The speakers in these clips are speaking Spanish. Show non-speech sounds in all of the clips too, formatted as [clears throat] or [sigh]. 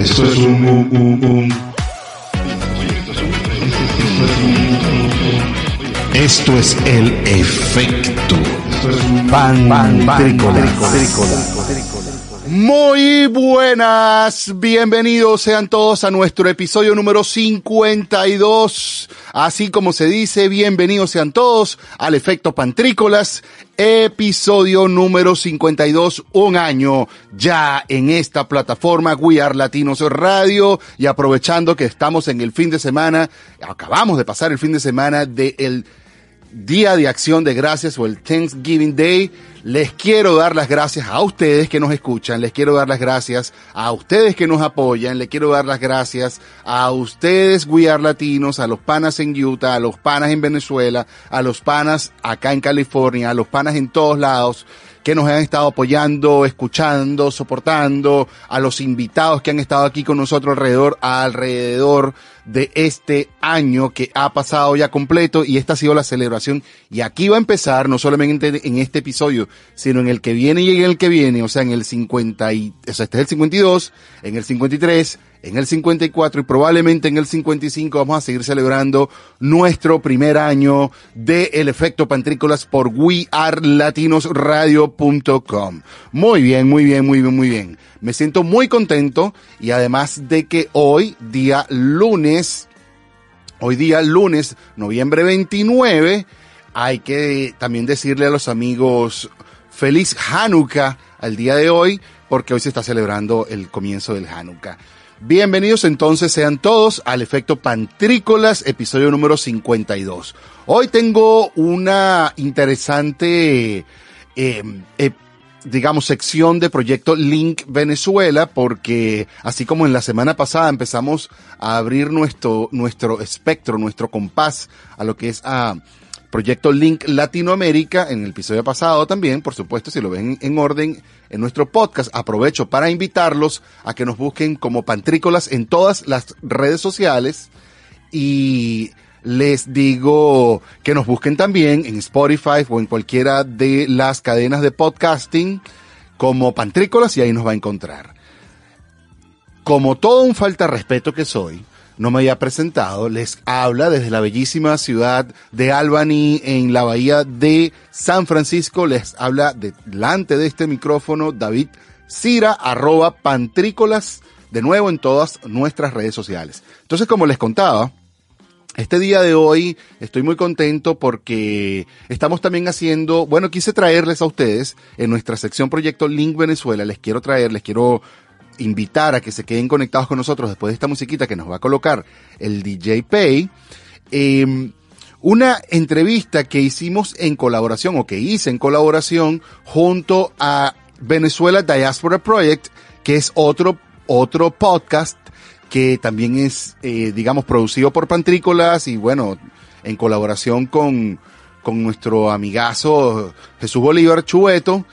Esto es un, un, un, un. Esto es el efecto pan, pan, Muy buenas, bienvenidos sean todos a nuestro episodio número 52. Así como se dice, bienvenidos sean todos al efecto Pantrícolas, episodio número 52, un año ya en esta plataforma We Are Latinos Radio y aprovechando que estamos en el fin de semana, acabamos de pasar el fin de semana del el Día de Acción de Gracias o el Thanksgiving Day. Les quiero dar las gracias a ustedes que nos escuchan, les quiero dar las gracias a ustedes que nos apoyan, les quiero dar las gracias a ustedes, We Are Latinos, a los panas en Utah, a los panas en Venezuela, a los panas acá en California, a los panas en todos lados que nos han estado apoyando, escuchando, soportando, a los invitados que han estado aquí con nosotros alrededor, alrededor de este año que ha pasado ya completo y esta ha sido la celebración y aquí va a empezar no solamente en este episodio, sino en el que viene y en el que viene, o sea, en el 50 y, o sea, este es el 52, en el 53, en el 54 y probablemente en el 55 vamos a seguir celebrando nuestro primer año de El Efecto Pantrícolas por wearelatinosradio.com. Muy bien, muy bien, muy bien, muy bien. Me siento muy contento y además de que hoy, día lunes, hoy día lunes, noviembre 29, hay que también decirle a los amigos feliz Hanukkah al día de hoy, porque hoy se está celebrando el comienzo del Hanukkah. Bienvenidos entonces sean todos al efecto Pantrícolas, episodio número 52. Hoy tengo una interesante, eh, eh, digamos, sección de proyecto Link Venezuela, porque así como en la semana pasada empezamos a abrir nuestro, nuestro espectro, nuestro compás a lo que es a Proyecto Link Latinoamérica, en el episodio pasado también, por supuesto, si lo ven en orden en nuestro podcast, aprovecho para invitarlos a que nos busquen como Pantrícolas en todas las redes sociales y les digo que nos busquen también en Spotify o en cualquiera de las cadenas de podcasting como Pantrícolas y ahí nos va a encontrar. Como todo un falta respeto que soy, no me había presentado, les habla desde la bellísima ciudad de Albany en la bahía de San Francisco, les habla delante de este micrófono David Cira, arroba pantrícolas, de nuevo en todas nuestras redes sociales. Entonces, como les contaba, este día de hoy estoy muy contento porque estamos también haciendo, bueno, quise traerles a ustedes en nuestra sección Proyecto Link Venezuela, les quiero traer, les quiero invitar a que se queden conectados con nosotros después de esta musiquita que nos va a colocar el DJ Pay. Eh, una entrevista que hicimos en colaboración o que hice en colaboración junto a Venezuela Diaspora Project, que es otro, otro podcast que también es, eh, digamos, producido por Pantrícolas y bueno, en colaboración con, con nuestro amigazo Jesús Bolívar Chueto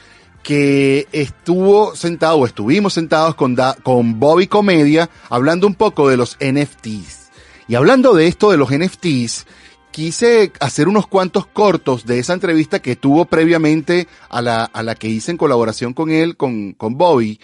que estuvo sentado o estuvimos sentados con, con Bobby Comedia hablando un poco de los NFTs. Y hablando de esto de los NFTs, quise hacer unos cuantos cortos de esa entrevista que tuvo previamente a la, a la que hice en colaboración con él, con, con Bobby,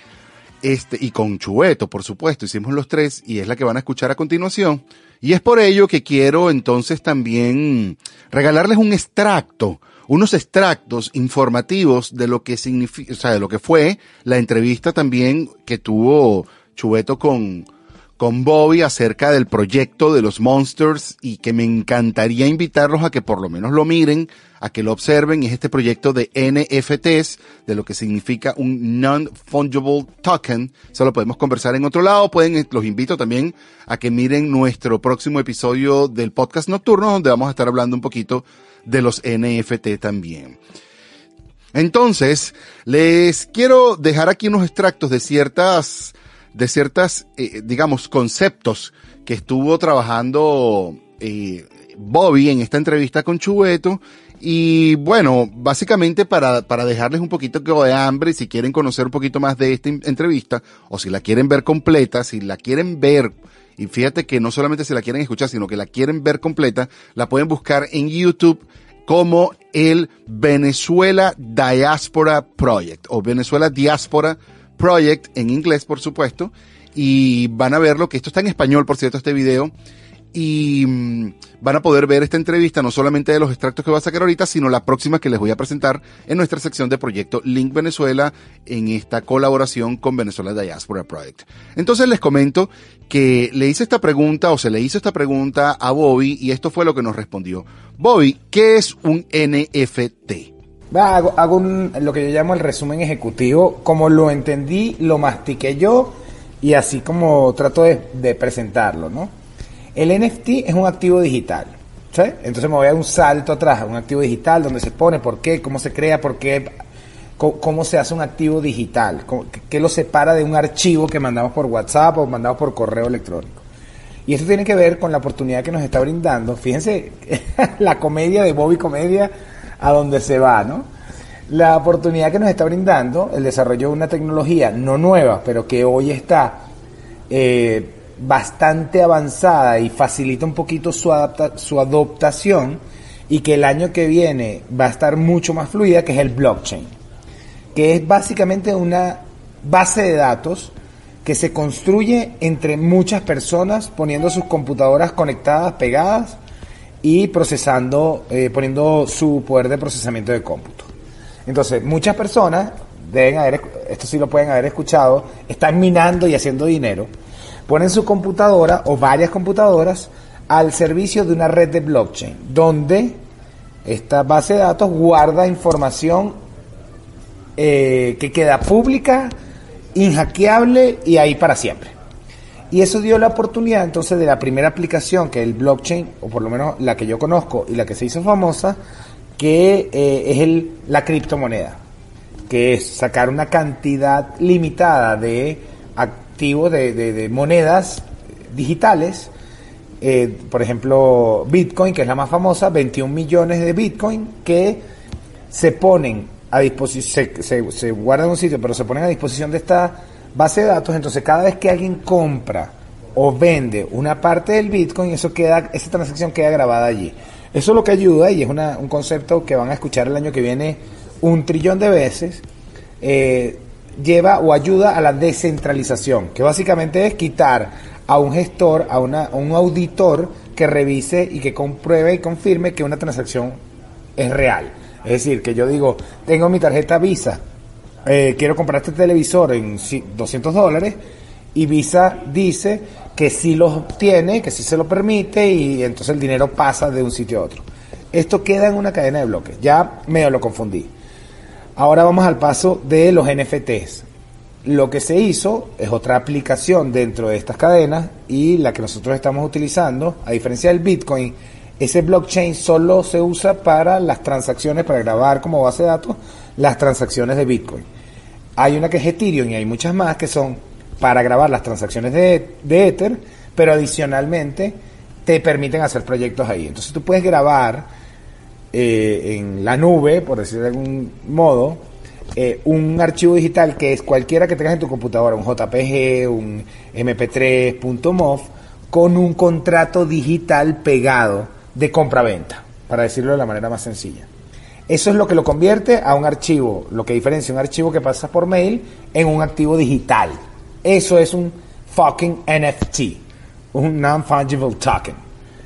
este, y con Chueto, por supuesto, hicimos los tres y es la que van a escuchar a continuación. Y es por ello que quiero entonces también regalarles un extracto unos extractos informativos de lo que significa, de lo que fue la entrevista también que tuvo Chubeto con, con Bobby acerca del proyecto de los Monsters y que me encantaría invitarlos a que por lo menos lo miren, a que lo observen. Es este proyecto de NFTs, de lo que significa un Non-Fungible Token. Eso lo podemos conversar en otro lado. Pueden, los invito también a que miren nuestro próximo episodio del podcast nocturno, donde vamos a estar hablando un poquito de los NFT también. Entonces, les quiero dejar aquí unos extractos de ciertas, de ciertas, eh, digamos, conceptos que estuvo trabajando eh, Bobby en esta entrevista con Chubeto. Y bueno, básicamente para, para dejarles un poquito de hambre, si quieren conocer un poquito más de esta entrevista, o si la quieren ver completa, si la quieren ver y fíjate que no solamente se la quieren escuchar, sino que la quieren ver completa, la pueden buscar en YouTube como el Venezuela Diaspora Project o Venezuela Diaspora Project en inglés, por supuesto, y van a verlo, que esto está en español, por cierto, este video, y mm, van a poder ver esta entrevista no solamente de los extractos que voy a sacar ahorita, sino la próxima que les voy a presentar en nuestra sección de proyecto Link Venezuela en esta colaboración con Venezuela Diaspora Project. Entonces les comento que le hice esta pregunta o se le hizo esta pregunta a Bobby y esto fue lo que nos respondió. Bobby, ¿qué es un NFT? Hago, hago lo que yo llamo el resumen ejecutivo, como lo entendí, lo mastiqué yo y así como trato de, presentarlo, ¿no? El NFT es un activo digital. Entonces me voy a dar un salto atrás, un activo digital donde se pone por qué, cómo se crea, por qué, cómo, se hace un activo digital, qué lo separa de un archivo que mandamos por WhatsApp o mandamos por correo electrónico. Y esto tiene que ver con la oportunidad que nos está brindando. Fíjense [laughs] la comedia de Bobby Comedia a donde se va, ¿no? La oportunidad que nos está brindando el desarrollo de una tecnología no nueva, pero que hoy está eh, bastante avanzada y facilita un poquito su, adapta su adoptación y que el año que viene va a estar mucho más fluida, que es el blockchain, que es básicamente una base de datos que se construye entre muchas personas poniendo sus computadoras conectadas, pegadas y procesando, eh, poniendo su poder de procesamiento de cómputo. Entonces, muchas personas deben haber, esto sí lo pueden haber escuchado, están minando y haciendo dinero ponen su computadora o varias computadoras al servicio de una red de blockchain, donde esta base de datos guarda información eh, que queda pública, inhackeable y ahí para siempre. Y eso dio la oportunidad entonces de la primera aplicación que el blockchain, o por lo menos la que yo conozco y la que se hizo famosa, que eh, es el, la criptomoneda, que es sacar una cantidad limitada de de, monedas digitales. Eh, por ejemplo, Bitcoin, que es la más famosa, 21 millones de Bitcoin que se ponen a disposición, se, se, guardan en un sitio, pero se ponen a disposición de esta base de datos. Entonces, cada vez que alguien compra o vende una parte del Bitcoin, eso queda, esa transacción queda grabada allí. Eso es lo que ayuda y es un concepto que van a escuchar el año que viene un trillón de veces. Eh, lleva o ayuda a la descentralización, que básicamente es quitar a un gestor, a, una, un auditor que revise y que compruebe y confirme que una transacción es real. Es decir, que yo digo, tengo mi tarjeta Visa, eh, quiero comprar este televisor en 200 dólares y Visa dice que sí lo tiene, que sí se lo permite y entonces el dinero pasa de un sitio a otro. Esto queda en una cadena de bloques. Ya medio lo confundí. Ahora vamos al paso de los NFTs. Lo que se hizo es otra aplicación dentro de estas cadenas y la que nosotros estamos utilizando, a diferencia del Bitcoin, ese blockchain solo se usa para las transacciones, para grabar como base de datos las transacciones de Bitcoin. Hay una que es Ethereum y hay muchas más que son para grabar las transacciones de, Ether, pero adicionalmente te permiten hacer proyectos ahí. Entonces tú puedes grabar eh, en la nube, por decir de algún modo, eh, un archivo digital que es cualquiera que tengas en tu computadora, un JPG, un MP3, .mov, con un contrato digital pegado de compra-venta, para decirlo de la manera más sencilla. Eso es lo que lo convierte a un archivo, lo que diferencia un archivo que pasa por mail en un activo digital. Eso es un fucking NFT, un non-fungible token.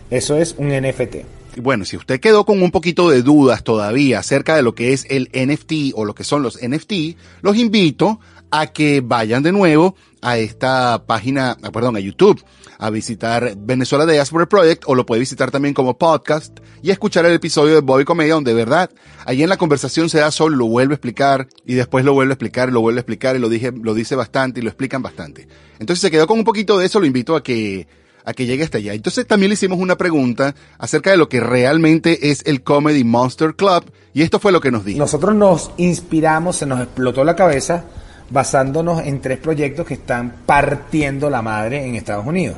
Eso es un NFT bueno, si usted quedó con un poquito de dudas todavía acerca de lo que es el NFT o lo que son los NFT, los invito a que vayan de nuevo a esta página, ah, perdón, a YouTube, a visitar Venezuela Diaspora Project o lo puede visitar también como podcast y escuchar el episodio de Bobby Comedia donde de verdad, ahí en la conversación se da solo, lo vuelve a explicar y después lo vuelve a explicar y lo vuelve a explicar y lo dije, lo dice bastante y lo explican bastante. Entonces se quedó con un poquito de eso, lo invito a que a que llegue hasta allá. Entonces también le hicimos una pregunta acerca de lo que realmente es el Comedy Monster Club y esto fue lo que nos dijo. Nosotros nos inspiramos, se nos explotó la cabeza basándonos en tres proyectos que están partiendo la madre en Estados Unidos,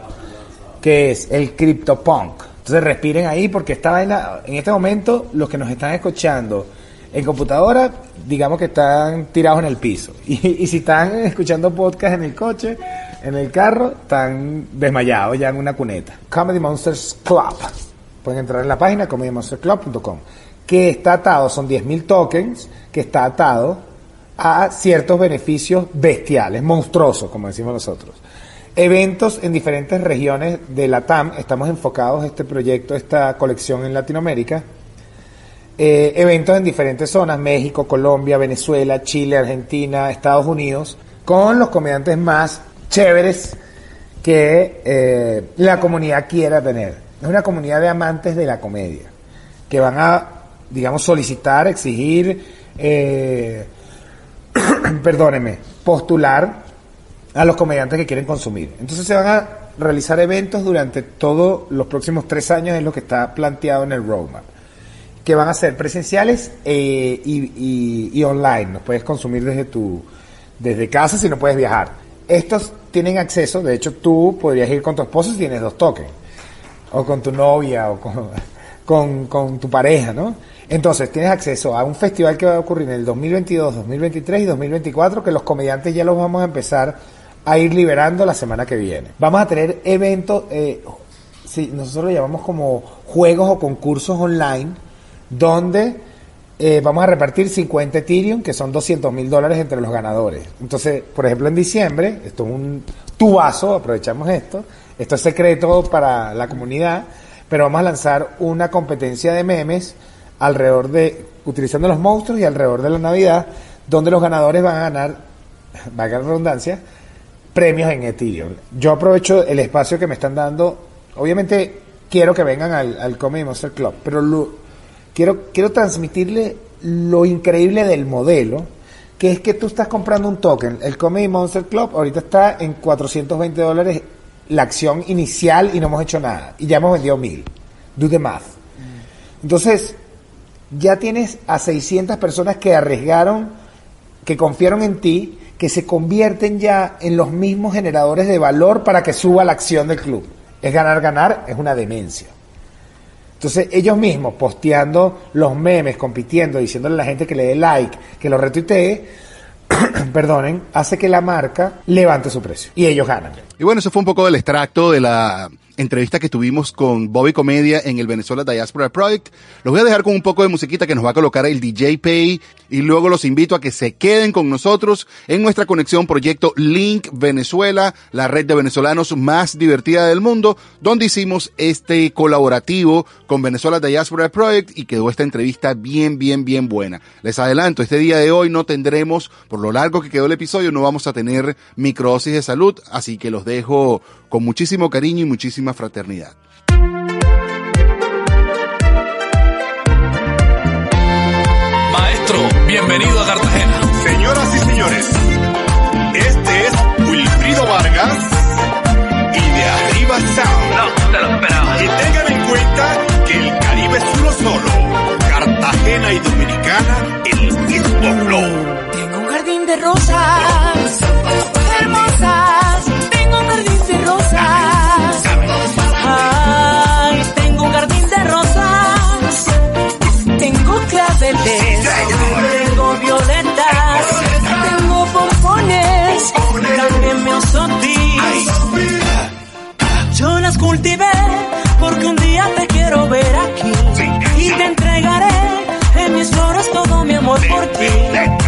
que es el CryptoPunk. Entonces respiren ahí porque esta vaina, en este momento los que nos están escuchando en computadora, digamos que están tirados en el piso. [laughs] Y, si están escuchando podcast en el coche, en el carro, están desmayados ya en una cuneta. Comedy Monsters Club. Pueden entrar en la página comedymonsterclub.com. Que está atado, son 10.000 tokens, que está atado a ciertos beneficios bestiales, monstruosos, como decimos nosotros. Eventos en diferentes regiones de la TAM, estamos enfocados este proyecto, esta colección en Latinoamérica. Eh, eventos en diferentes zonas, México, Colombia, Venezuela, Chile, Argentina, Estados Unidos, con los comediantes más chéveres que eh, la comunidad quiera tener. Es una comunidad de amantes de la comedia, que van a, digamos, solicitar, exigir, eh, [clears throat] perdóneme, postular a los comediantes que quieren consumir. Entonces se van a realizar eventos durante todos los próximos tres años, es lo que está planteado en el roadmap, que van a ser presenciales eh, y, online. Los puedes consumir desde tu desde casa si no puedes viajar. Estos tienen acceso, de hecho tú podrías ir con tu esposo si tienes dos toques, o con tu novia, o con, con tu pareja, ¿no? Entonces tienes acceso a un festival que va a ocurrir en el 2022, 2023 y 2024, que los comediantes ya los vamos a empezar a ir liberando la semana que viene. Vamos a tener eventos, eh, sí, nosotros lo llamamos como juegos o concursos online, donde eh, vamos a repartir 50 Ethereum, que son 200 mil dólares entre los ganadores. Entonces, por ejemplo, en diciembre, esto es un tubazo, aprovechamos esto, esto es secreto para la comunidad, pero vamos a lanzar una competencia de memes alrededor de, utilizando los monstruos y alrededor de la Navidad, donde los ganadores van a ganar, [laughs] valga la redundancia, premios en Ethereum. Yo aprovecho el espacio que me están dando. Obviamente quiero que vengan al, al Comedy Monster Club, pero lo- quiero, quiero transmitirle lo increíble del modelo, que es que tú estás comprando un token. El Comedy Monster Club ahorita está en 420 dólares la acción inicial y no hemos hecho nada. Y ya hemos vendido mil. Do the math. Entonces, ya tienes a 600 personas que arriesgaron, que confiaron en ti, que se convierten ya en los mismos generadores de valor para que suba la acción del club. Es ganar, ganar, es una demencia. Entonces ellos mismos posteando los memes, compitiendo, diciéndole a la gente que le dé like, que lo retuitee, [clears throat] perdonen, hace que la marca levante su precio. Y ellos ganan. Y bueno, eso fue un poco del extracto de la entrevista que tuvimos con Bobby Comedia en el Venezuela Diaspora Project. Los voy a dejar con un poco de musiquita que nos va a colocar el DJ Pay y luego los invito a que se queden con nosotros en nuestra conexión proyecto Link Venezuela, la red de venezolanos más divertida del mundo, donde hicimos este colaborativo con Venezuela Diaspora Project y quedó esta entrevista bien, bien, bien buena. Les adelanto, este día de hoy no tendremos, por lo largo que quedó el episodio, no vamos a tener microdosis de salud, así que los dejo con muchísimo cariño y fraternidad. Maestro, bienvenido a Cartagena. Señoras y señores, este es Wilfrido Vargas y de Arriba Sound. No, te lo esperaba. Y tengan en cuenta que el Caribe es uno solo. Cartagena y Dominicana, el mismo flow. Tengo un jardín de rosas hermosas. Tengo violetas. Tengo pompones. También me Yo las cultivé porque un día te quiero ver aquí. Y te entregaré en mis flores todo mi amor por ti.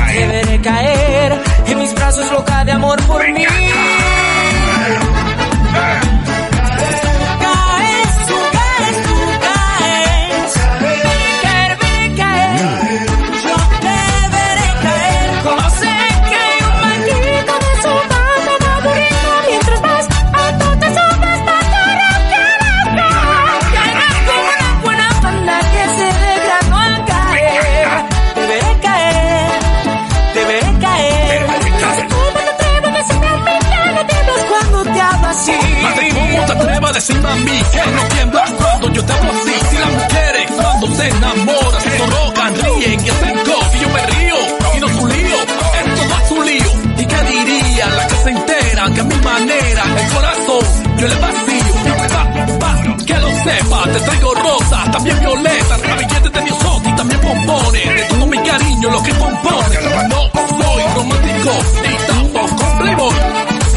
Te veré caer en mis brazos loca de amor por mí. Violetas, ramilletes de Diosotti, también pompones, de todo mi cariño lo que compone. No soy romántico ni tampoco playboy.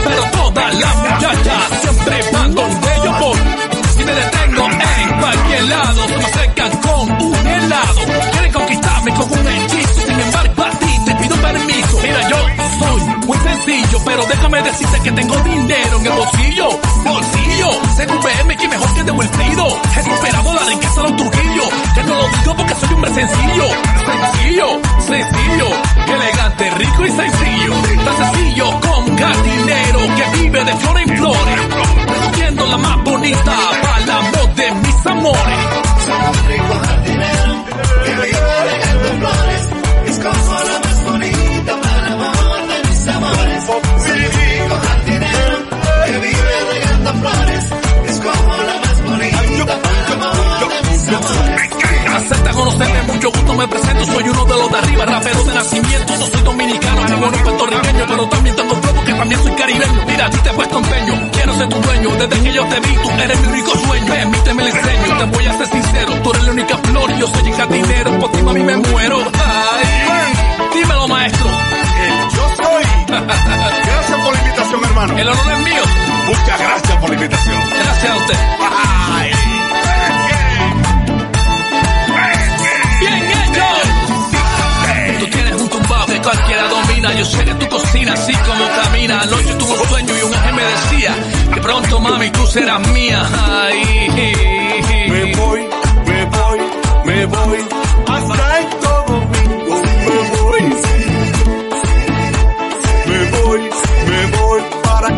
Pero todas las muchachas siempre van donde yo voy. Y me detengo en cualquier lado. Se me acercan con un helado. Quieren conquistarme con un hechizo. Sencillo, pero déjame decirte que tengo dinero en el bolsillo. Bolsillo, CQPM, que mejor que de Wilfrido. He superado la riqueza de los Trujillo. Que no lo digo porque soy hombre sencillo. Sencillo, sencillo, elegante, rico y sencillo. Tan sencillo como un jardinero que vive de flores en flores. Escogiendo la más bonita para el amor de mis amores. Acepta conocerme, mucho gusto me presento, soy uno de los de arriba, rapero de nacimiento, no soy dominicano, ni bueno puertorriqueño, pero también tengo flow porque también soy caribeño. Mira, a ti te he puesto empeño, quiero ser tu dueño, desde que yo te vi, tú eres mi único sueño, permíteme el enseño, te voy a ser sincero, tú eres la única flor, y yo soy el jardinero, por ti mami me muero. Ay, dímelo maestro. Gracias por la invitación, hermano. el honor es mío, Muchas gracias por la invitación. gracias a usted. Ay, Bien hecho. Tú tienes un tumbao que cualquiera domina. Yo sé que tú cocinas así como camina. Anoche tuve un sueño y un ángel me decía que pronto mami tú serás mía. Ay. Me voy, me voy, me voy hasta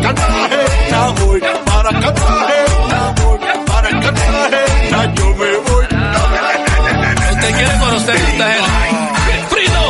para Cartagena. Voy para Cartagena. Voy para Cartagena. Yo me voy. Usted quiere conocer esta gente. Frido.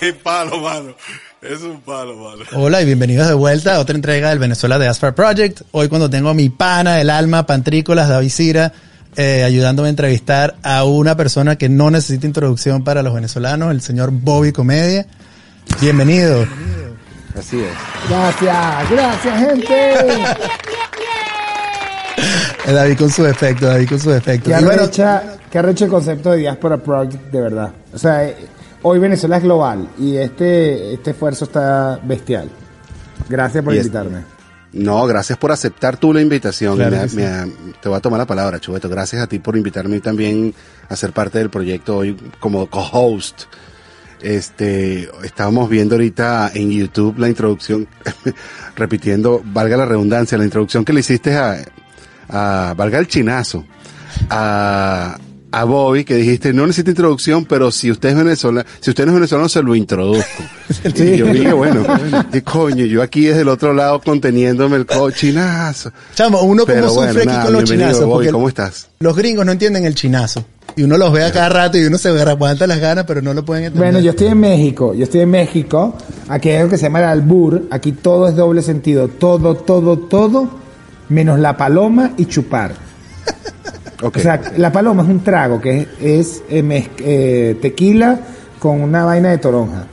[laughs] Qué palo, mano. Es un palo, mano. Hola y bienvenidos de vuelta a otra entrega del Venezuela de Aspar Project. Hoy cuando tengo a mi pana del alma, Pantrícolas, David Cira, eh, ayudándome a entrevistar a una persona que no necesita introducción para los venezolanos, el señor Bobby Comedia. Bienvenido. Así es. Gracias, gracias, gente. Eh, David con su efecto, David con su efecto. Qué bueno, arrecha, qué arrecha el concepto de Diaspora Project, de verdad. O sea, hoy Venezuela es global y este, este esfuerzo está bestial. Gracias por Y invitarme. No, gracias por aceptar tú la invitación. Claro Me- que sí. me- te voy a tomar la palabra, Chubeto. Gracias a ti por invitarme también a ser parte del proyecto hoy como co-host. Este, estábamos viendo ahorita en YouTube la introducción, [laughs] repitiendo, valga la redundancia, la introducción que le hiciste a, a valga el chinazo, a, a Bobby, que dijiste, no necesita introducción, pero si usted es venezolano, si usted no es venezolano, se lo introduzco. [laughs] Y yo dije, bueno, ¿qué coño? Yo aquí desde el otro lado conteniéndome el co chinazo. chamo, uno como Pero sufre bueno, aquí nada, con los chinazos. Bobby, porque ¿cómo estás? Los gringos no entienden el chinazo. Y uno los ve a cada rato y uno se aguanta las ganas, pero no lo pueden entender. Bueno, yo estoy en México, yo estoy en México, aquí hay algo que se llama el albur, aquí todo es doble sentido, todo, todo, todo, menos la paloma y chupar. Ok. O sea, la paloma es un trago que es, es, eh, eh, tequila con una vaina de toronja.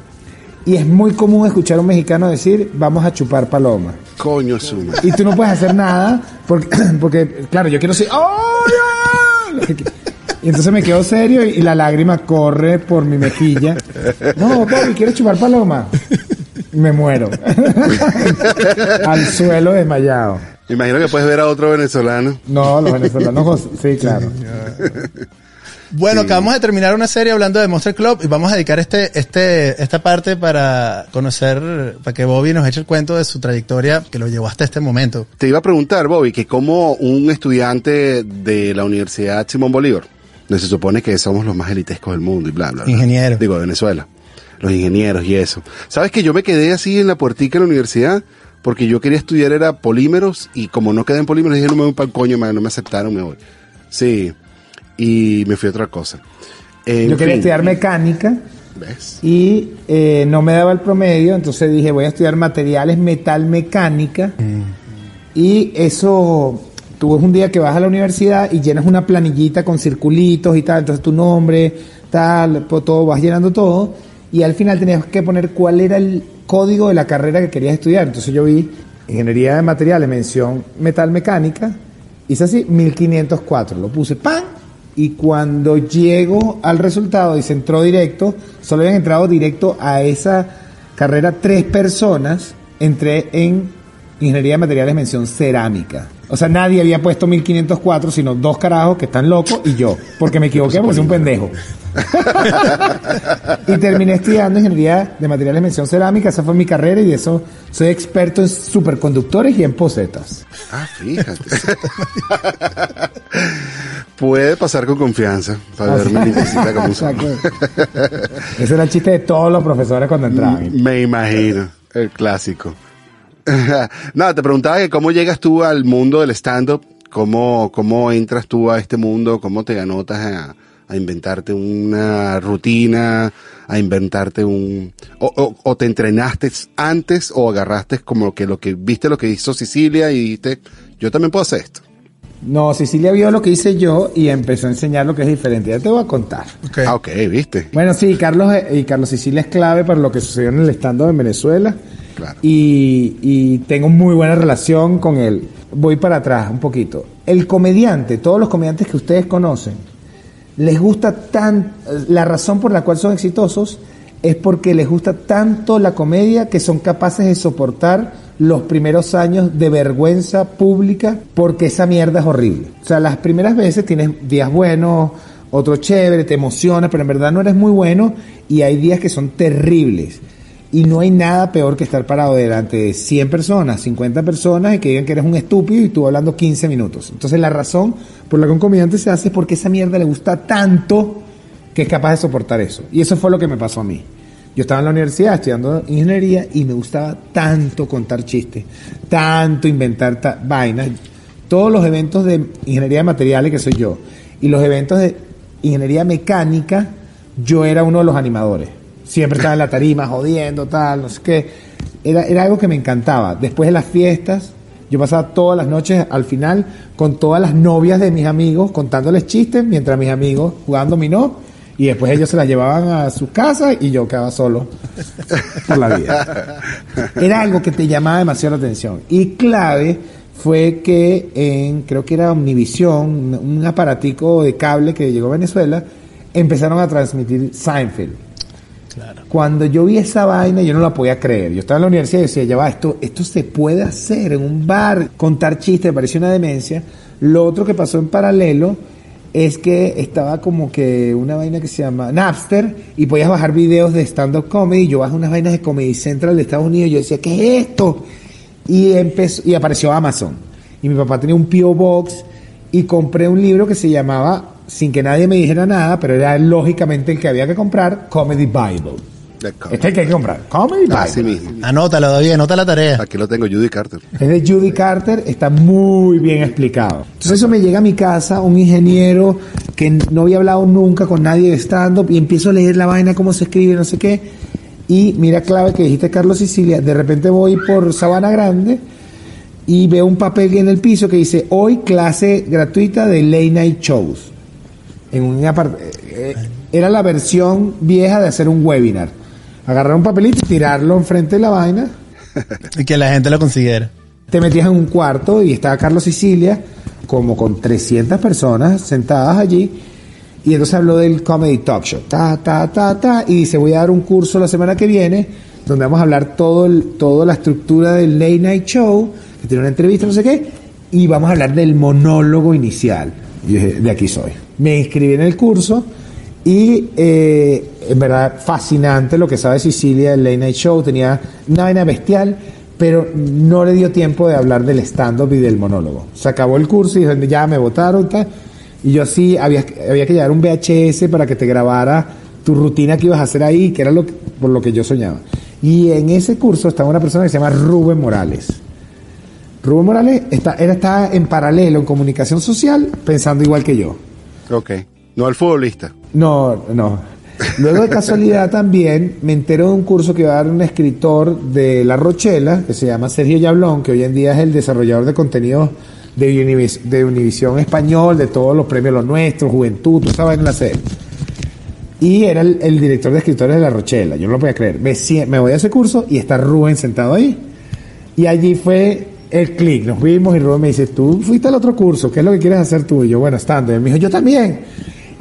Y es muy común escuchar a un mexicano decir, vamos a chupar paloma. Coño suma. Y tú no puedes hacer nada porque, [clears throat] porque claro, yo quiero decir, ¡Oh, no! [laughs] Y entonces me quedo serio y, y la lágrima corre por mi mejilla. No, Bobby, ¿quieres chupar paloma? Me muero. [laughs] Al suelo desmayado. Me imagino que puedes ver a otro venezolano. No, los venezolanos, [laughs] sí, claro. Bueno, acabamos de terminar una serie hablando de Monster Club y vamos a dedicar este, este, esta parte para conocer, para que Bobby nos eche el cuento de su trayectoria que lo llevó hasta este momento. Te iba a preguntar, Bobby, que como un estudiante de la Universidad Simón Bolívar, donde se supone que somos los más elitescos del mundo y bla, bla, bla. Ingeniero. Digo, de Venezuela. Los ingenieros y eso. ¿Sabes que yo me quedé así en la puertica de la universidad? Porque yo quería estudiar era polímeros y como no quedé en polímeros dije no me voy para el coño, man, no me aceptaron, me voy. Sí. Y me fui a otra cosa. En Yo quería fin. estudiar mecánica ¿Ves? y eh, no me daba el promedio, entonces dije voy a estudiar materiales metal mecánica y eso tú ves un día que vas a la universidad y llenas una planillita con circulitos y tal, entonces tu nombre, tal, todo, vas llenando todo y al final tenías que poner cuál era el código de la carrera que querías estudiar, entonces yo vi ingeniería de materiales, mención metal mecánica, hice así 1504, lo puse, ¡pam! Y cuando llego al resultado, dice entró directo, solo habían entrado directo a esa carrera tres personas, entré en Ingeniería de Materiales mención cerámica. O sea, nadie había puesto 1504, sino dos carajos que están locos y yo, porque me equivoqué porque soy un pendejo. [laughs] y terminé estudiando Ingeniería de Materiales mención cerámica, esa fue mi carrera y de eso soy experto en superconductores y en posetas. Ah, fíjate. Puede pasar con confianza para verme limpiecita como. Ese era el chiste de todos los profesores cuando entraban. Me imagino, el clásico. [laughs] Nada, te preguntaba que cómo llegas tú al mundo del stand-up, cómo, cómo entras tú a este mundo, cómo te anotas a, a inventarte una rutina, a inventarte un... O, o- o te entrenaste antes o agarraste como que lo que viste lo que hizo Sicilia y dijiste, yo también puedo hacer esto. No, Cecilia vio lo que hice yo y empezó a enseñar lo que es diferente. Ya te voy a contar. Ok. Ah, ok, viste. Bueno, sí, Carlos eh, y Carlos Sicilia es clave para lo que sucedió en el estando en Venezuela. Claro. Y, y tengo muy buena relación con él. Voy para atrás un poquito. El comediante, todos los comediantes que ustedes conocen, les gusta tan la razón por la cual son exitosos es porque les gusta tanto la comedia que son capaces de soportar los primeros años de vergüenza pública porque esa mierda es horrible. O sea, las primeras veces tienes días buenos, otro chévere, te emociona, pero en verdad no eres muy bueno y hay días que son terribles. Y no hay nada peor que estar parado delante de 100 personas, 50 personas y que digan que eres un estúpido y tú hablando 15 minutos. Entonces la razón por la que un comediante se hace es porque esa mierda le gusta tanto que es capaz de soportar eso. Y eso fue lo que me pasó a mí. Yo estaba en la universidad estudiando ingeniería y me gustaba tanto contar chistes, tanto inventar ta- vainas. Todos los eventos de ingeniería de materiales, que soy yo, y los eventos de ingeniería mecánica, yo era uno de los animadores. Siempre estaba en la tarima jodiendo, tal, no sé qué. Era, era algo que me encantaba. Después de las fiestas, yo pasaba todas las noches al final con todas las novias de mis amigos contándoles chistes mientras mis amigos jugaban dominó y después ellos se las llevaban a sus casas y yo quedaba solo por la vida. Era algo que te llamaba demasiado la atención. Y clave fue que en, creo que era Omnivisión, un aparatico de cable que llegó a Venezuela, empezaron a transmitir Seinfeld. Cuando yo vi esa vaina, yo no la podía creer. Yo estaba en la universidad y decía, ya va, esto, esto se puede hacer en un bar, contar chistes, me pareció una demencia. Lo otro que pasó en paralelo es que estaba como que una vaina que se llama Napster y podías bajar videos de stand-up comedy. Yo bajé unas vainas de Comedy Central de Estados Unidos y yo decía, ¿qué es esto? Y, empezó, y apareció Amazon. Y mi papá tenía un P.O. Box y compré un libro que se llamaba, sin que nadie me dijera nada, pero era lógicamente el que había que comprar, Comedy Bible. Este es el que hay que comprar, Comedy Bible. Así mismo. Anótalo, David, anota la tarea. Aquí lo tengo, Judy Carter. Es de Judy Carter, está muy bien explicado. Entonces eso me llega a mi casa, un ingeniero que no había hablado nunca con nadie de stand-up y empiezo a leer la vaina, cómo se escribe, no sé qué. Y mira clave que dijiste Carlos Sicilia, de repente voy por Sabana Grande y veo un papel en el piso que dice, hoy clase gratuita de Late Night Shows. En una par- eh, era la versión vieja de hacer un webinar. Agarrar un papelito y tirarlo enfrente de la vaina [laughs] Y que la gente lo consiguiera. te metías en un cuarto y estaba Carlos Sicilia, como con 300 personas sentadas allí, y entonces habló del Comedy Talk Show, ta, ta, ta, ta, y dice, voy a dar un curso la semana que viene, donde vamos a hablar todo el, toda la estructura del Late Night Show, que tiene una entrevista, no sé qué, y vamos a hablar del monólogo inicial. Y dije, de aquí soy. Me inscribí en el curso, y eh, en verdad fascinante lo que sabe Sicilia del Late Night Show. Tenía una vaina bestial, pero no le dio tiempo de hablar del stand-up y del monólogo. Se acabó el curso y ya me votaron. Y yo sí, había, había que llevar un VHS para que te grabara tu rutina que ibas a hacer ahí, que era lo que- por lo que yo soñaba. Y en ese curso estaba una persona que se llama Rubén Morales. Rubén Morales está, está en paralelo en comunicación social pensando igual que yo. Ok. No el futbolista. No, no. Luego de casualidad también me entero de un curso que va a dar un escritor de La Rochela, que se llama Sergio Yablón, que hoy en día es el desarrollador de contenidos de, Univis- Univisión Español, de todos los premios Los Nuestros, Juventud, tú sabes en la serie. Y era el, director de escritores de La Rochela, yo no lo podía creer. Me, me voy a ese curso y está Rubén sentado ahí. Y allí fue el clic, nos vimos y Rubén me dice, tú fuiste al otro curso, ¿qué es lo que quieres hacer tú? Y yo, bueno, estando. Y él me dijo, yo también.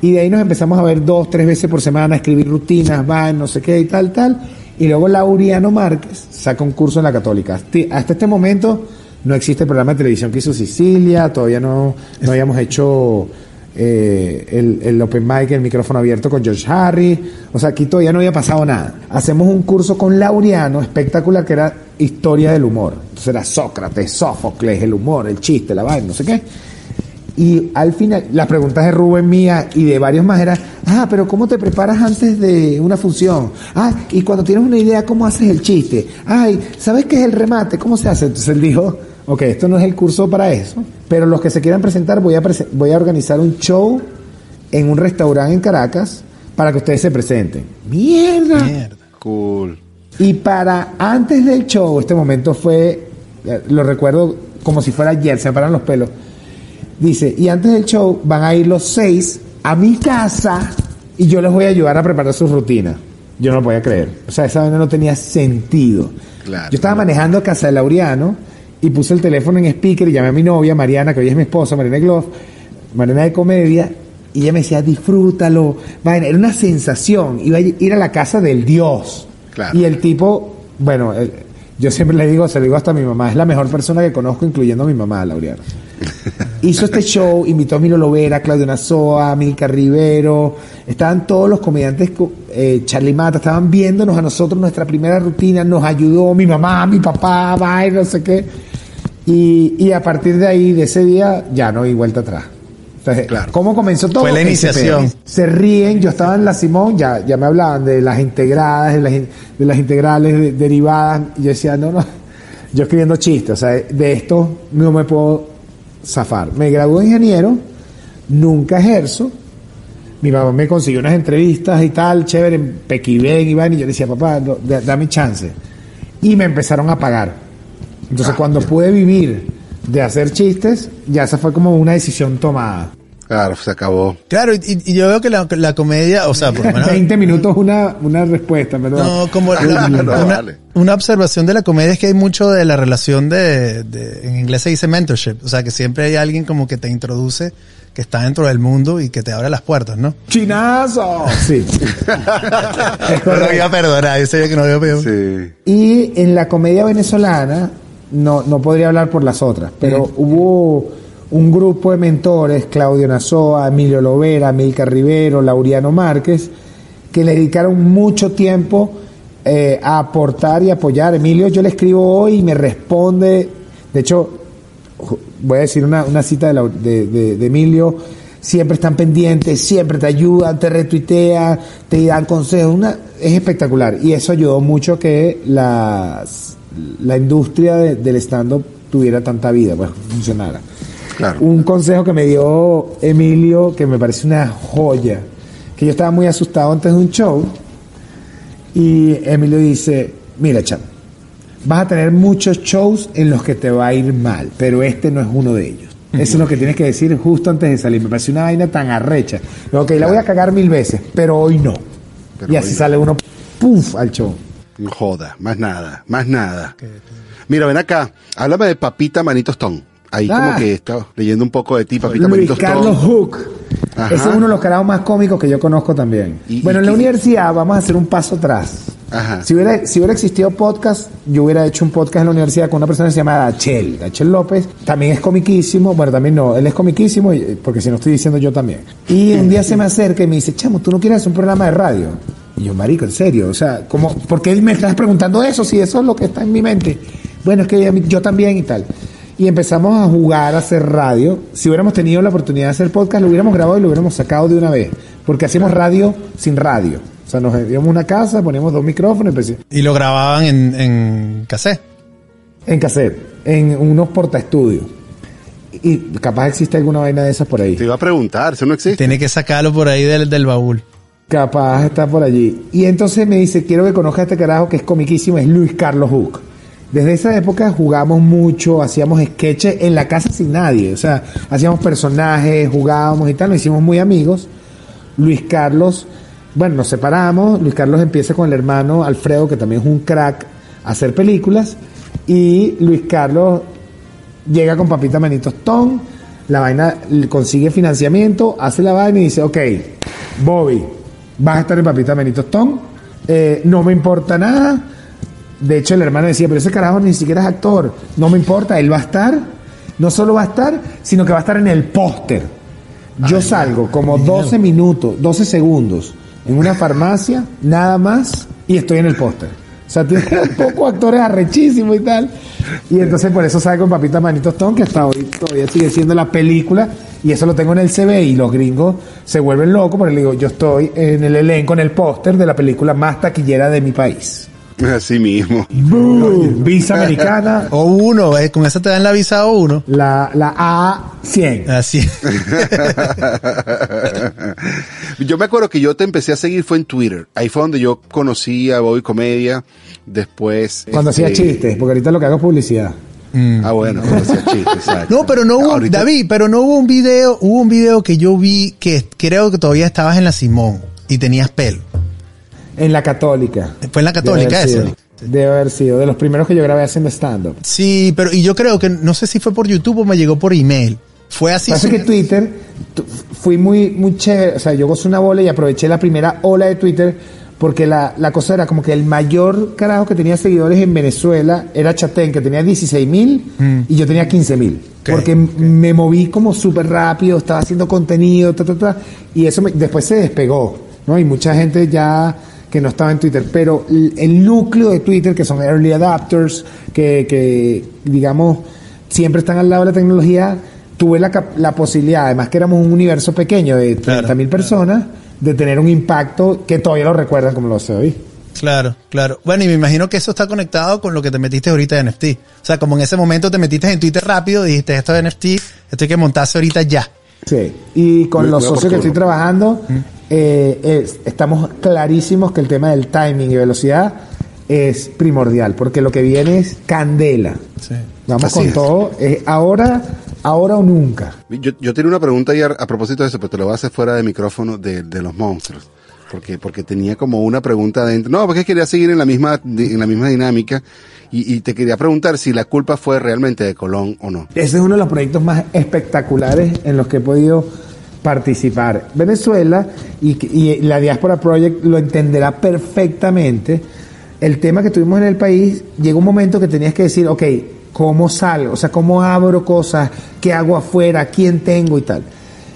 Y de ahí nos empezamos a ver dos, tres veces por semana, escribir rutinas, va, no sé qué y tal, tal. Y luego Lauriano Márquez saca un curso en la Católica. Hasta este momento no existe el programa de televisión que hizo Sicilia, todavía no, no habíamos hecho eh, el, open mic, el micrófono abierto con George Harry. O sea, aquí todavía no había pasado nada. Hacemos un curso con Laureano espectacular que era historia del humor. Entonces era Sócrates, Sófocles, el humor, el chiste, la vaina, no sé qué. Y al final, las preguntas de Rubén mía y de varios más eran, ah, pero ¿cómo te preparas antes de una función? Ah, y cuando tienes una idea, ¿cómo haces el chiste? Ay, ¿sabes qué es el remate? ¿Cómo se hace? Entonces él dijo, ok, esto no es el curso para eso, pero los que se quieran presentar, voy a, prese- voy a organizar un show en un restaurante en Caracas para que ustedes se presenten. ¡Mierda! Mierda. Cool. Y para antes del show, este momento fue, lo recuerdo como si fuera ayer, se me paran los pelos. Dice, y antes del show van a ir los seis a mi casa y yo les voy a ayudar a preparar sus rutinas. Yo no lo podía creer. O sea, esa vaina no tenía sentido. Claro. Yo estaba manejando a casa de Laureano y puse el teléfono en speaker y llamé a mi novia, Mariana, que hoy es mi esposa, Mariana Gloff, Mariana de comedia, y ella me decía, disfrútalo. Vaina, era una sensación. Iba a ir a la casa del Dios. Claro. Y el tipo, bueno, el- yo siempre le digo, se lo digo hasta a mi mamá, es la mejor persona que conozco, incluyendo a mi mamá, Laureano. [laughs] Hizo este show, invitó a Milo Lovera, Claudio Nazoa, Milka Rivero, estaban todos los comediantes, co- eh, Charlie Mata, estaban viéndonos a nosotros nuestra primera rutina, nos ayudó mi mamá, mi papá, bye, no sé qué. Y, y a partir de ahí, de ese día, ya no hay vuelta atrás. Entonces, Claro. ¿cómo comenzó todo? Fue la iniciación. Se ríen, yo estaba en la Simón, ya, ya me hablaban de las integradas, de las, de las integrales de- derivadas, y yo decía, no, no, yo escribiendo chistes, o sea, de esto no me puedo zafar. Me gradué de ingeniero, nunca ejerzo, mi papá me consiguió unas entrevistas y tal, chévere, en Pequibén, Iván, y yo le decía, papá, no, da- dame chance. Y me empezaron a pagar. Entonces, cuando pude vivir de hacer chistes, ya esa fue como una decisión tomada. Claro, se acabó. Claro, y, y yo veo que la, la comedia, o sea, por lo menos... [laughs] 20 minutos una, una respuesta, perdón. No, como la- No, una, vale. una observación de la comedia es que hay mucho de la relación de, de- en inglés se dice mentorship, o sea que siempre hay alguien como que te introduce, que está dentro del mundo y que te abre las puertas, ¿no? ¡Chinazo! Sí. [laughs] es No iba a perdonar, yo sabía que no lo iba a perdonar. Sí. Y en la comedia venezolana, no, no podría hablar por las otras, pero hubo un grupo de mentores, Claudio Nazoa, Emilio Lovera, Milka Rivero, Lauriano Márquez, que le dedicaron mucho tiempo eh, a aportar y apoyar. Emilio, yo le escribo hoy y me responde, de hecho, voy a decir una, una cita de, la- de- Emilio, siempre están pendientes, siempre te ayudan, te retuitean, te dan consejos, una, es espectacular y eso ayudó mucho que las- la industria de- del stand-up tuviera tanta vida, pues funcionara. Claro. Un consejo que me dio Emilio, que me parece una joya, que yo estaba muy asustado antes de un show, y Emilio dice, mira, chamo, vas a tener muchos shows en los que te va a ir mal, pero este no es uno de ellos. Eso es lo que tienes que decir justo antes de salir. Me parece una vaina tan arrecha. Ok, la voy a cagar mil veces, pero hoy no. Pero y así no. sale uno, ¡puf! al show. Joda, más nada, más nada. Mira, ven acá, háblame de Papita Manito Stone. Ahí Ah. como que está leyendo un poco de ti, Papita Luis Carlos. Hook. Ajá. Ese es uno de los carajos más cómicos que yo conozco también. ¿Y- bueno, y en la universidad vamos a hacer un paso atrás. Ajá. Si hubiera, si hubiera existido podcast, yo hubiera hecho un podcast en la universidad con una persona que se llama Dachel. Dachel López también es comiquísimo. Bueno, también no, él es comiquísimo, porque si no estoy diciendo yo también. Y un día se me acerca y me dice, chamo, ¿tú no quieres hacer un programa de radio? Y yo, marico, en serio, o sea, como, ¿por qué me estás preguntando eso si eso es lo que está en mi mente? Bueno, es que yo también y tal. Y empezamos a jugar a hacer radio. Si hubiéramos tenido la oportunidad de hacer podcast, lo hubiéramos grabado y lo hubiéramos sacado de una vez. Porque hacíamos radio sin radio. O sea, nos íbamos a una casa, poníamos dos micrófonos y empecé- Y lo grababan en, en cassette. en cassette, en unos portaestudios. Y capaz existe alguna vaina de esas por ahí. Te iba a preguntar, ¿eso no existe? Tiene que sacarlo por ahí del, del baúl. Capaz está por allí. Y entonces me dice, quiero que conozca a este carajo que es comiquísimo, es Luis Carlos Hook. Desde esa época jugamos mucho, hacíamos sketches en la casa sin nadie. O sea, hacíamos personajes, jugábamos y tal, nos hicimos muy amigos. Luis Carlos, bueno, nos separamos. Luis Carlos empieza con el hermano Alfredo, que también es un crack, a hacer películas. Y Luis Carlos llega con Papita Manito Stone, la vaina consigue financiamiento, hace la vaina y dice, ok, Bobby, vas a estar en Papita Manito Stone, eh, no me importa nada. De hecho, el hermano decía, pero ese carajo ni siquiera es actor, no me importa, él va a estar, no solo va a estar, sino que va a estar en el póster. Yo salgo como 12 minutos, 12 segundos en una farmacia, nada más, y estoy en el póster. O sea, tiene pocos actores arrechísimos y tal. Y entonces por eso salgo con Papita Manito Stone, que hasta hoy todavía sigue siendo la película, y eso lo tengo en el CV, y los gringos se vuelven locos, porque le digo, yo estoy en el elenco, en el póster de la película más taquillera de mi país. [laughs] Así mismo. Boom. Visa americana, O uno, eh, con esa te dan la visa o uno. la, la A100. Así. [laughs] yo me acuerdo que yo te empecé a seguir fue en Twitter. Ahí fue donde yo conocí a Bobby Comedia. Después. Cuando hacía este, chistes, porque ahorita lo que hago es publicidad. Ah, bueno, cuando hacía chistes, [laughs] exacto. No, pero no hubo, Ahorita- David, pero no hubo un video, hubo un video que yo vi que creo que todavía estabas en la Simón y tenías pelo. En la católica. Fue en la católica sido. Debe haber sido. De los primeros que yo grabé haciendo stand-up. Sí, pero y yo creo que no sé si fue por YouTube o me llegó por email. Fue así. Pasa que Twitter, fui muy, muy chévere. O sea, yo gocé una bola y aproveché la primera ola de Twitter porque la, la cosa era como que el mayor carajo que tenía seguidores en Venezuela era Chatén, que tenía 16 mil y yo tenía 15 mil. Porque me moví como súper rápido, estaba haciendo contenido, ta, ta, ta, y eso me- después se despegó, ¿no? Y mucha gente ya que no estaba en Twitter, pero el núcleo de Twitter, que son early adapters, que, que digamos, siempre están al lado de la tecnología, tuve la, la posibilidad, además que éramos un universo pequeño de 30 mil personas, de tener un impacto que todavía lo recuerdan como lo sé hoy. Claro, claro. Bueno, y me imagino que eso está conectado con lo que te metiste ahorita de NFT. O sea, como en ese momento te metiste en Twitter rápido, dijiste esto de NFT, esto hay que montarse ahorita ya. Sí, y con Muy- los muy socios que estoy trabajando, eh, es- estamos clarísimos que el tema del timing y velocidad es primordial, porque lo que viene es candela. Sí. Vamos Así con es. todo, es ahora, ahora o nunca. Yo, yo tenía una pregunta ayer a propósito de eso, pero te lo voy a hacer fuera de micrófono de, de los monstruos. Porque, porque tenía como una pregunta dentro. No, porque quería seguir en la misma, en la misma dinámica. Y, y te quería preguntar si la culpa fue realmente de Colón o no. Ese es uno de los proyectos más espectaculares en los que he podido participar. Venezuela y, la Diaspora Project lo entenderá perfectamente. El tema que tuvimos en el país, llegó un momento que tenías que decir, ok, ¿cómo salgo? O sea, ¿cómo abro cosas? ¿Qué hago afuera? ¿Quién tengo y tal?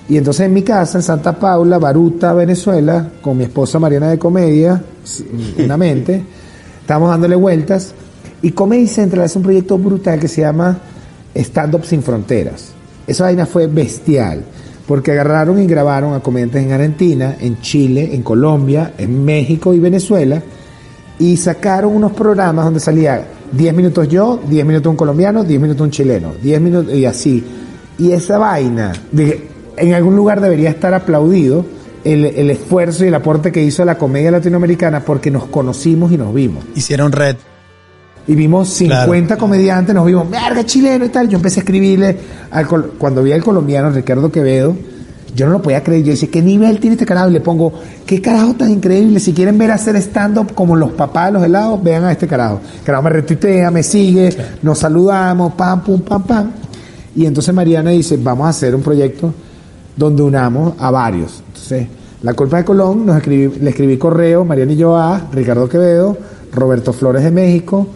Y entonces en mi casa, en Santa Paula, Baruta, Venezuela, con mi esposa Mariana de Comedia, una mente, estábamos dándole vueltas. Y Comedy Central es un proyecto brutal que se llama Stand Up Sin Fronteras. Esa vaina fue bestial, porque agarraron y grabaron a comediantes en Argentina, en Chile, en Colombia, en México y Venezuela, y sacaron unos programas donde salía 10 minutos yo, 10 minutos un colombiano, 10 minutos un chileno, 10 minutos y así. Y esa vaina, en algún lugar debería estar aplaudido el esfuerzo y el aporte que hizo la comedia latinoamericana porque nos conocimos y nos vimos. Hicieron red. Y vimos 50 comediantes, nos vimos, verga, chileno y tal. Yo empecé a escribirle, al col- cuando vi al colombiano Ricardo Quevedo, yo no lo podía creer. Yo decía, ¿qué nivel tiene este carajo? Y le pongo, ¿qué carajo tan increíble? Si quieren ver hacer stand-up como los papás de los helados, vean a este carajo. El carajo me retuitea, me sigue, nos saludamos, pam, pum, pam, pam. Y entonces Mariana dice, vamos a hacer un proyecto donde unamos a varios. Entonces, la culpa de Colón, nos escribí, le escribí correo, Mariana y yo a Ricardo Quevedo, Roberto Flores de México,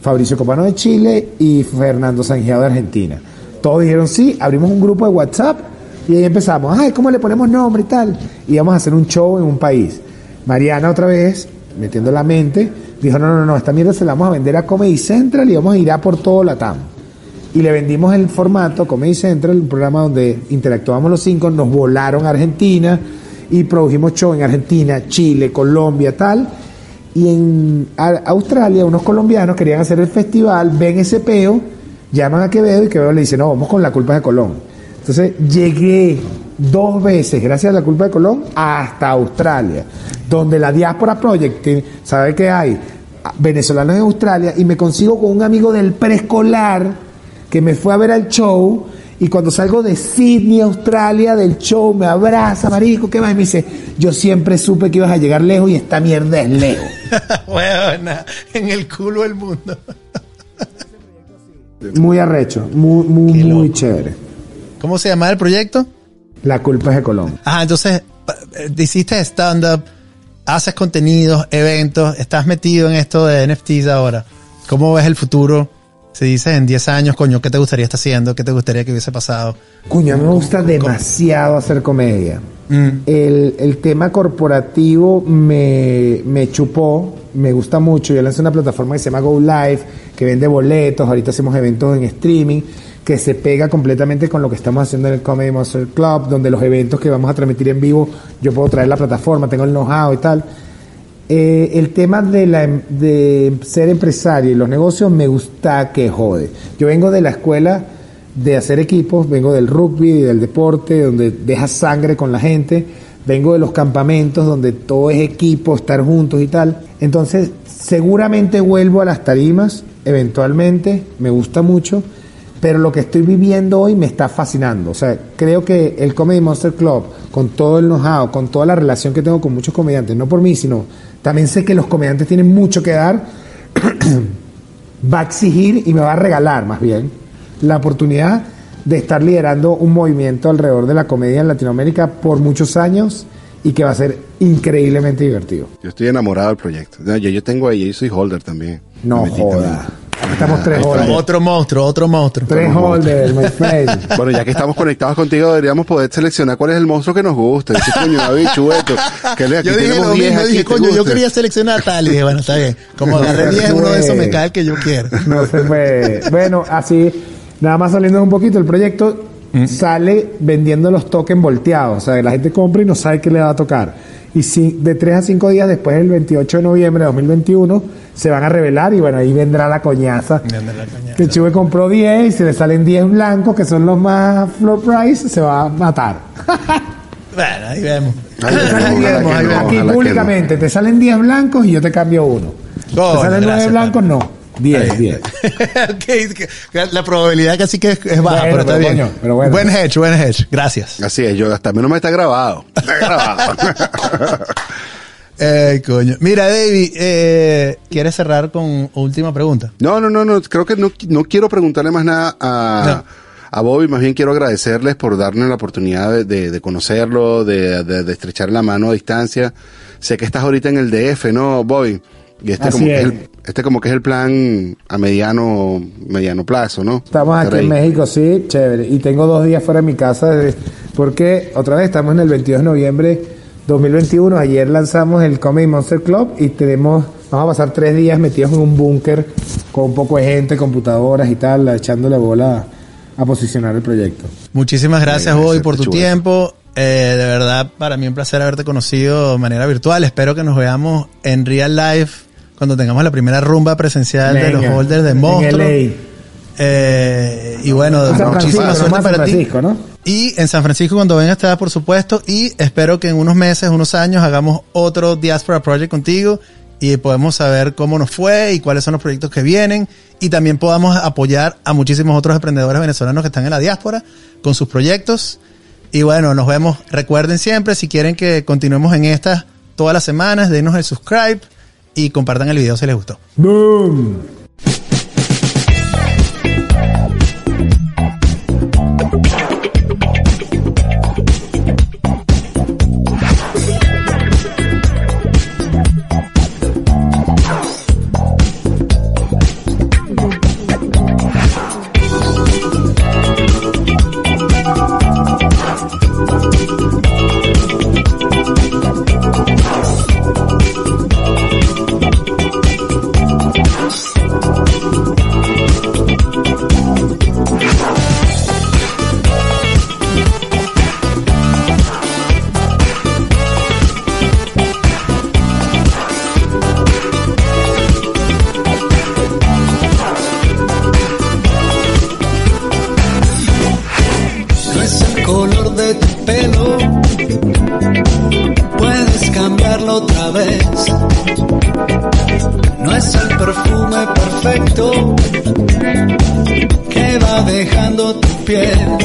Fabricio Copano de Chile y Fernando Sangiao de Argentina. Todos dijeron sí, abrimos un grupo de WhatsApp y ahí empezamos, ay, ¿cómo le ponemos nombre y tal? Y vamos a hacer un show en un país. Mariana otra vez, metiendo la mente, dijo, no, no, no, esta mierda se la vamos a vender a Comedy Central y vamos a ir a por todo Latam. Y le vendimos el formato Comedy Central, un programa donde interactuábamos los cinco, nos volaron a Argentina y produjimos show en Argentina, Chile, Colombia, tal. Y en Australia, unos colombianos querían hacer el festival, ven ese peo, llaman a Quevedo y Quevedo le dice, no, vamos con la culpa de Colón. Entonces llegué dos veces, gracias a la culpa de Colón, hasta Australia, donde la Diaspora Project, ¿sabe qué hay? Venezolanos en Australia, y me consigo con un amigo del preescolar que me fue a ver al show y cuando salgo de Sydney, Australia, del show, me abraza, marico, ¿qué más? Y me dice, yo siempre supe que ibas a llegar lejos y esta mierda es lejos. [laughs] Huevona, en el culo del mundo. Muy arrecho, muy, muy, muy chévere. ¿Cómo se llama el proyecto? La culpa es de Colón. Ajá, entonces, eh, hiciste stand-up, haces contenidos, eventos, estás metido en esto de NFTs ahora. ¿Cómo ves el futuro? Si dices en 10 años, coño, ¿qué te gustaría estar haciendo? ¿Qué te gustaría que hubiese pasado? Cuña, me gusta demasiado hacer comedia. Mm. El, el tema corporativo me, me chupó, me gusta mucho. Yo lancé una plataforma que se llama Go Live, que vende boletos, ahorita hacemos eventos en streaming, que se pega completamente con lo que estamos haciendo en el Comedy Monster Club, donde los eventos que vamos a transmitir en vivo, yo puedo traer la plataforma, tengo el know-how y tal. Eh, el tema de, la, em- de ser empresario y los negocios me gusta que jode. Yo vengo de la escuela de hacer equipos, vengo del rugby y del deporte, donde dejas sangre con la gente, vengo de los campamentos donde todo es equipo, estar juntos y tal. Entonces, seguramente vuelvo a las tarimas, eventualmente, me gusta mucho, pero lo que estoy viviendo hoy me está fascinando. O sea, creo que el Comedy Monster Club, con todo el know-how, con toda la relación que tengo con muchos comediantes, no por mí, sino también sé que los comediantes tienen mucho que dar, [clears throat] va a exigir y me va a regalar más bien la oportunidad de estar liderando un movimiento alrededor de la comedia en Latinoamérica por muchos años y que va a ser increíblemente divertido. Yo estoy enamorado del proyecto. Yo, yo tengo ahí, yo soy holder también. No joda. también. Estamos tres holders. otro monstruo, otro monstruo. Tres holders, my friend. [laughs] Bueno, ya que estamos conectados contigo, deberíamos poder seleccionar cuál es el monstruo que nos gusta. Dice, coño, David, chueto. Que le- aquí Yo dije tenemos lo 10 mismo, aquí, dije, ¿te coño, yo quería seleccionar tal. Y dije, bueno, está bien. Como agarré 10, uno de esos me cae el que yo quiero. [laughs] No se puede. Bueno, así, nada más saliendo un poquito, el proyecto sale vendiendo los tokens volteados. O sea, la gente compra y no sabe qué le va a tocar. Y si de 3 a 5 días después, el 28 de noviembre de 2021, se van a revelar y bueno, ahí vendrá la coñaza. Que Chuve compró 10 y si le salen 10 blancos, que son los más floor price, se va a matar. [laughs] Bueno, ahí vemos. Ojalá 10, que no, aquí públicamente, te salen 10 blancos y yo te cambio uno. Coño, te salen 9 gracias, blancos, no. 10, 10. [laughs] Ok, que- que la probabilidad casi que es, es baja, Bueno, pero está pero bien. coño, pero bueno. Buen hedge, buen hedge. Gracias. Así es, yo hasta menos me está grabado. Está grabado. [laughs] Ay, coño. Mira, David, eh, ¿quieres cerrar con última pregunta? No, no, no, no, creo que no, no quiero preguntarle más nada a, a Bobby, más bien quiero agradecerles por darnos la oportunidad de, de- de conocerlo, de, de, de estrechar la mano a distancia. Sé que estás ahorita en el DF, ¿no, Bobby? Y este Así como, que es el, este como que es el plan a mediano, mediano plazo, ¿no? Estamos aquí en. México, sí, chévere. Y tengo dos días fuera de mi casa desde- porque otra vez estamos en el 22 de noviembre 2021. Ayer lanzamos el Comedy Monster Club y tenemos, vamos a pasar tres días metidos en un búnker con un poco de gente, computadoras y tal, echándole bola a, posicionar el proyecto. Muchísimas gracias, Ay, gracias, por tu chulo. tiempo. Eh, de verdad, para mí un placer haberte conocido de manera virtual. Espero que nos veamos en real life cuando tengamos la primera rumba presencial de los Venga, holders de Monstruo. Eh, y bueno, En San Francisco, muchísima nos suerte para ti. ¿no? Y en San Francisco cuando vengas te da por supuesto. Y espero que en unos meses, unos años, hagamos otro Diaspora Project contigo y podemos saber cómo nos fue y cuáles son los proyectos que vienen. Y también podamos apoyar a muchísimos otros emprendedores venezolanos que están en la diáspora con sus proyectos. Y bueno, nos vemos. Recuerden siempre, si quieren que continuemos en estas todas las semanas, denos el subscribe y compartan el video si les gustó. ¡Boom! Que va dejando tu piel.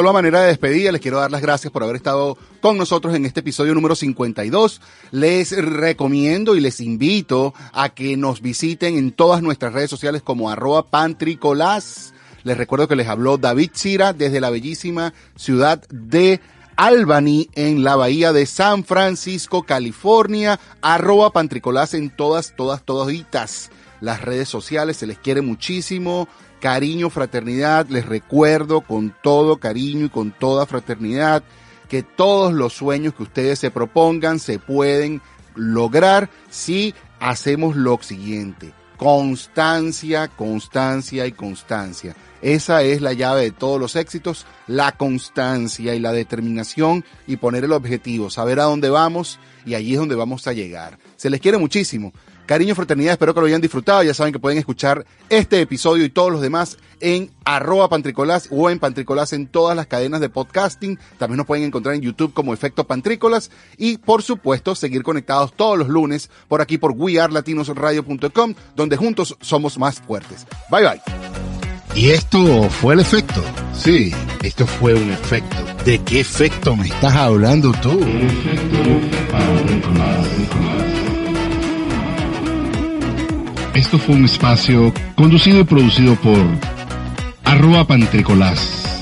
Solo a manera de despedida, les quiero dar las gracias por haber estado con nosotros en este episodio número 52. Les recomiendo y les invito a que nos visiten en todas nuestras redes sociales como arroba pantricolás. Les recuerdo que les habló David Cira desde la bellísima ciudad de Albany en la bahía de San Francisco, California. Arroba pantricolás en todas, todas, toditas las redes sociales. Se les quiere muchísimo cariño, fraternidad. Les recuerdo con todo cariño y con toda fraternidad que todos los sueños que ustedes se propongan se pueden lograr si hacemos lo siguiente. Constancia, constancia y constancia. Esa es la llave de todos los éxitos, la constancia y la determinación y poner el objetivo, saber a dónde vamos y allí es donde vamos a llegar. Se les quiere muchísimo. Cariño, fraternidad, espero que lo hayan disfrutado. Ya saben que pueden escuchar este episodio y todos los demás en arroba pantricolás o en pantricolás en todas las cadenas de podcasting. También nos pueden encontrar en YouTube como Efecto Pantrícolas y por supuesto seguir conectados todos los lunes por aquí por wearlatinosradio.com donde juntos somos más fuertes. Bye bye. Y esto fue el efecto. Sí, esto fue un efecto. ¿De qué efecto me estás hablando tú? Esto fue un espacio conducido y producido por arroba pantricolás.